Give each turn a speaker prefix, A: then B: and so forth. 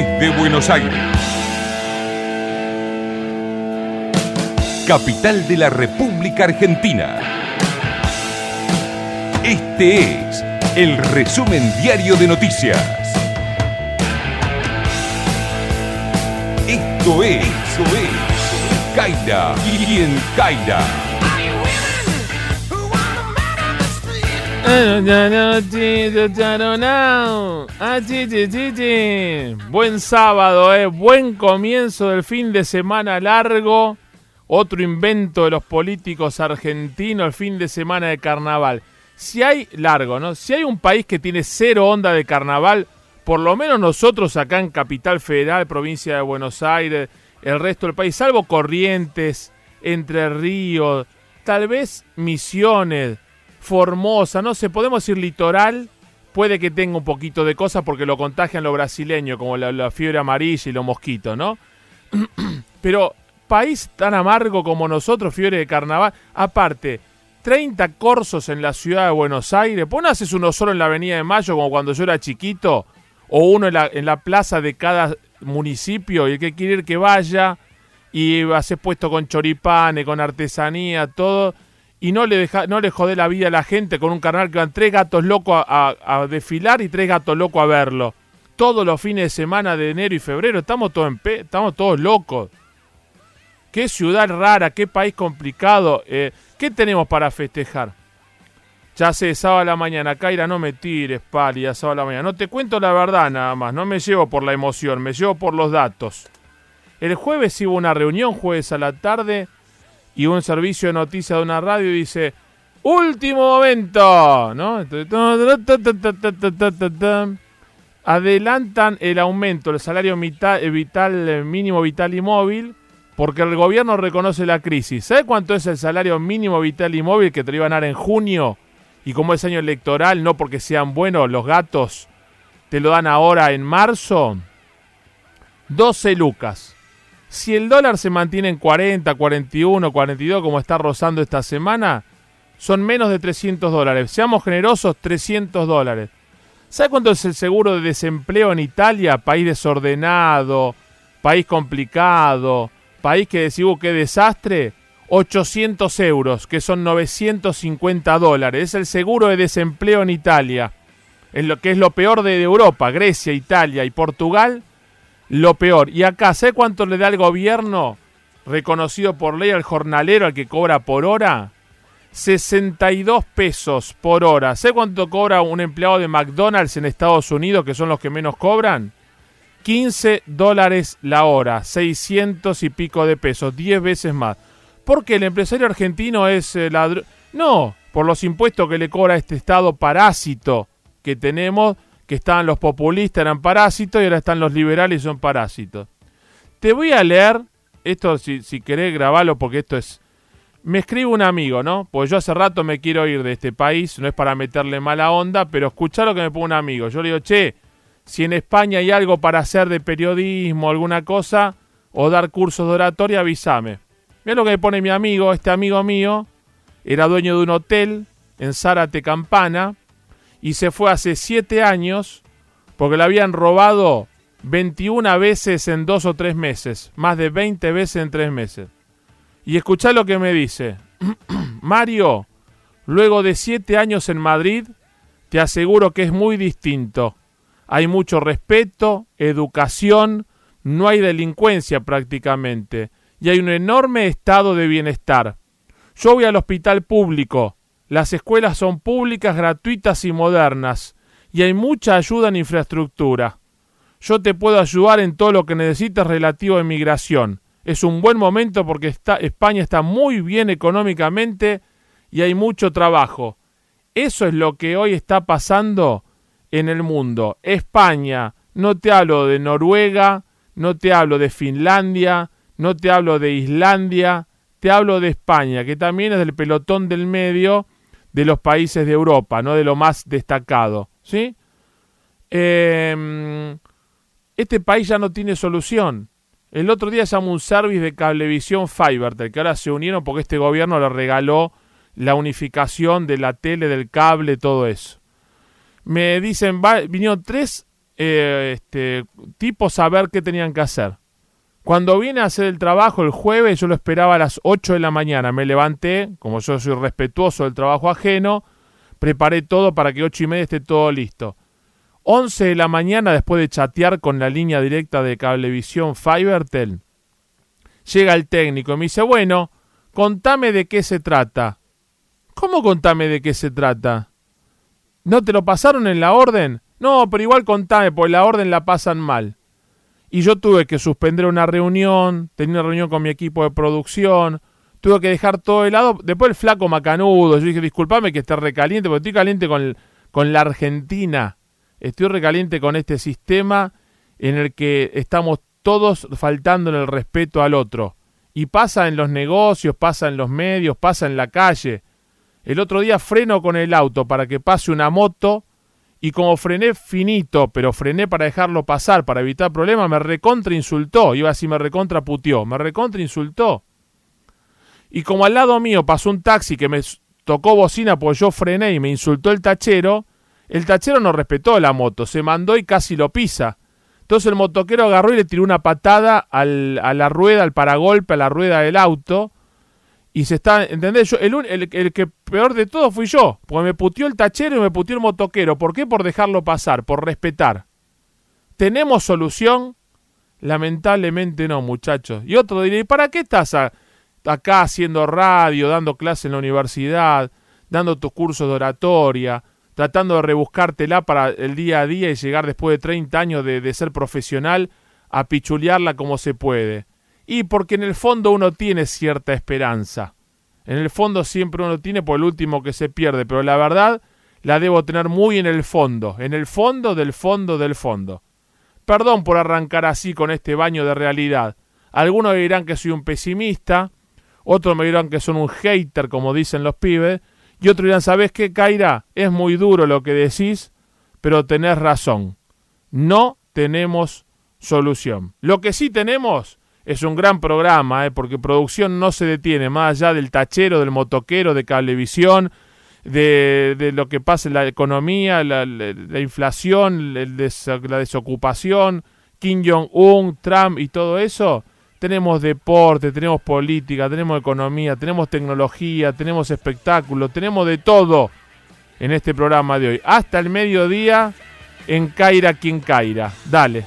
A: desde Buenos Aires. Capital de la República Argentina. Este es el resumen diario de noticias. Esto es, esto es Caira y en Caira.
B: Buen sábado, eh. buen comienzo del fin de semana largo. Otro invento de los políticos argentinos, el fin de semana de carnaval. Si hay largo, ¿no? Si hay un país que tiene cero onda de carnaval, por lo menos nosotros acá en Capital Federal, provincia de Buenos Aires, el resto del país, salvo Corrientes, Entre Ríos, tal vez Misiones, Formosa, no sé, podemos decir litoral, puede que tenga un poquito de cosas porque lo contagian los brasileños, como la, fiebre amarilla y los mosquitos, ¿no? Pero país tan amargo como nosotros, fiebre de carnaval, aparte, 30 corsos en la ciudad de Buenos Aires, ¿por no haces uno solo en la Avenida de Mayo como cuando yo era chiquito? O uno en la, en la plaza de cada municipio y el que quiere ir que vaya y haces puesto con choripanes, con artesanía, todo y no le deja, no le jode la vida a la gente con un carnal que van tres gatos locos a, desfilar y tres gatos locos a verlo. Todos los fines de semana de enero y febrero estamos todos en pe estamos todos locos. Qué ciudad rara, qué país complicado. Eh, ¿Qué tenemos para festejar? Ya sé, sábado a la mañana, Kaira, no me tires, pálida, sábado a la mañana. No te cuento la verdad nada más, no me llevo por la emoción, me llevo por los datos. El jueves hubo una reunión, jueves a la tarde, y un servicio de noticias de una radio dice, último momento, ¿no? Adelantan el aumento del salario vital, vital, mínimo vital y móvil porque el gobierno reconoce la crisis. ¿Sabe cuánto es el salario mínimo vital y móvil que te lo iban a dar en junio? Y como es año electoral, no porque sean buenos los gatos, te lo dan ahora en marzo. 12 lucas. Si el dólar se mantiene en 40, 41, 42 como está rozando esta semana, son menos de 300 dólares. Seamos generosos, 300 dólares. ¿Sabe cuánto es el seguro de desempleo en Italia? País desordenado, país complicado, país que decimos uh, qué desastre. 800 euros, que son 950 dólares. Es el seguro de desempleo en Italia. Es lo que es lo peor de Europa, Grecia, Italia y Portugal lo peor. Y acá, ¿sabe cuánto le da el gobierno reconocido por ley al jornalero al que cobra por hora? 62 pesos por hora. ¿Sabe cuánto cobra un empleado de McDonald's en Estados Unidos, que son los que menos cobran? 15 dólares la hora, 600 y pico de pesos, 10 veces más. Porque el empresario argentino es eh, ladrón. No, por los impuestos que le cobra este Estado parásito que tenemos que estaban los populistas, eran parásitos, y ahora están los liberales y son parásitos. Te voy a leer, esto si, si querés grabarlo porque esto es... Me escribe un amigo, ¿no? Pues yo hace rato me quiero ir de este país, no es para meterle mala onda, pero escuchá lo que me pone un amigo. Yo le digo, che, si en España hay algo para hacer de periodismo, alguna cosa, o dar cursos de oratoria, avísame. Mira lo que me pone mi amigo, este amigo mío, era dueño de un hotel en Zárate Campana, y se fue hace 7 años porque le habían robado 21 veces en dos o tres meses, más de 20 veces en tres meses. Y escuchá lo que me dice. Mario, luego de 7 años en Madrid, te aseguro que es muy distinto. Hay mucho respeto, educación, no hay delincuencia prácticamente, y hay un enorme estado de bienestar. Yo voy al hospital público, las escuelas son públicas, gratuitas y modernas, y hay mucha ayuda en infraestructura. Yo te puedo ayudar en todo lo que necesites relativo a inmigración. Es un buen momento porque España está muy bien económicamente y hay mucho trabajo. Eso es lo que hoy está pasando en el mundo. España, no te hablo de Noruega, no te hablo de Finlandia, no te hablo de Islandia, te hablo de España, que también es del pelotón del medio de los países de Europa, no de lo más destacado. ¿sí? Em, este país ya no tiene solución. El otro día llamó un service de cablevisión Fivertel, que ahora se unieron porque este gobierno le regaló la unificación de la tele, del cable, todo eso. Me dicen, vinieron tres eh, este, tipo saber qué tenían que hacer. Cuando vine a hacer el trabajo el jueves, yo lo esperaba a las 8 de la mañana. Me levanté, como yo soy respetuoso del trabajo ajeno, preparé todo para que 8 y media esté todo listo. 11 de la mañana, después de chatear con la línea directa de Cablevisión Fibertel, llega el técnico y me dice, bueno, contame de qué se trata. ¿Cómo contame de qué se trata? ¿No te lo pasaron en la orden? No, pero igual contame, porque la orden la pasan mal. Y yo tuve que suspender una reunión, tenía una reunión con mi equipo de producción, tuve que dejar todo de lado. Después el flaco macanudo, yo dije, discúlpame que esté recaliente, porque estoy caliente con, con la Argentina. Estoy recaliente con este sistema en el que estamos todos faltando en el respeto al otro. Y pasa en los negocios, pasa en los medios, pasa en la calle. El otro día freno con el auto para que pase una moto y como frené finito, pero frené para dejarlo pasar, para evitar problemas, me recontra insultó. Iba así, me recontra puteó, me recontra insultó. Y como al lado mío pasó un taxi que me tocó bocina porque yo frené y me insultó el tachero, el tachero no respetó la moto, se mandó y casi lo pisa. Entonces el motoquero agarró y le tiró una patada a la rueda, al paragolpe, a la rueda del auto. Y se está, ¿entendés? Yo, el, el, el, que peor de todo fui yo, porque me putió el tachero y me putió el motoquero. ¿Por qué? Por dejarlo pasar, por respetar. ¿Tenemos solución? Lamentablemente no, muchachos. Y otro diría, ¿y para qué estás acá haciendo radio, dando clases en la universidad, dando tus cursos de oratoria, tratando de rebuscártela para el día a día y llegar después de 30 años de, de ser profesional a pichulearla como se puede? Y porque en el fondo uno tiene cierta esperanza. En el fondo siempre uno tiene por el último que se pierde, pero la verdad la debo tener muy en el fondo, en el fondo del fondo del fondo. Perdón por arrancar así con este baño de realidad. Algunos dirán que soy un pesimista, otros me dirán que son un hater, como dicen los pibes, y otros dirán, ¿sabes qué, Kaira? Es muy duro lo que decís, pero tenés razón. No tenemos solución. Lo que sí tenemos es un gran programa, ¿eh? porque producción no se detiene, más allá del tachero, del motoquero, de cablevisión, de, de lo que pasa en la economía, la, la, la inflación, el des, la desocupación, Kim Jong-un, Trump y todo eso. Tenemos deporte, tenemos política, tenemos economía, tenemos tecnología, tenemos espectáculo, tenemos de todo en este programa de hoy. Hasta el mediodía en Caira quien Caira. Dale.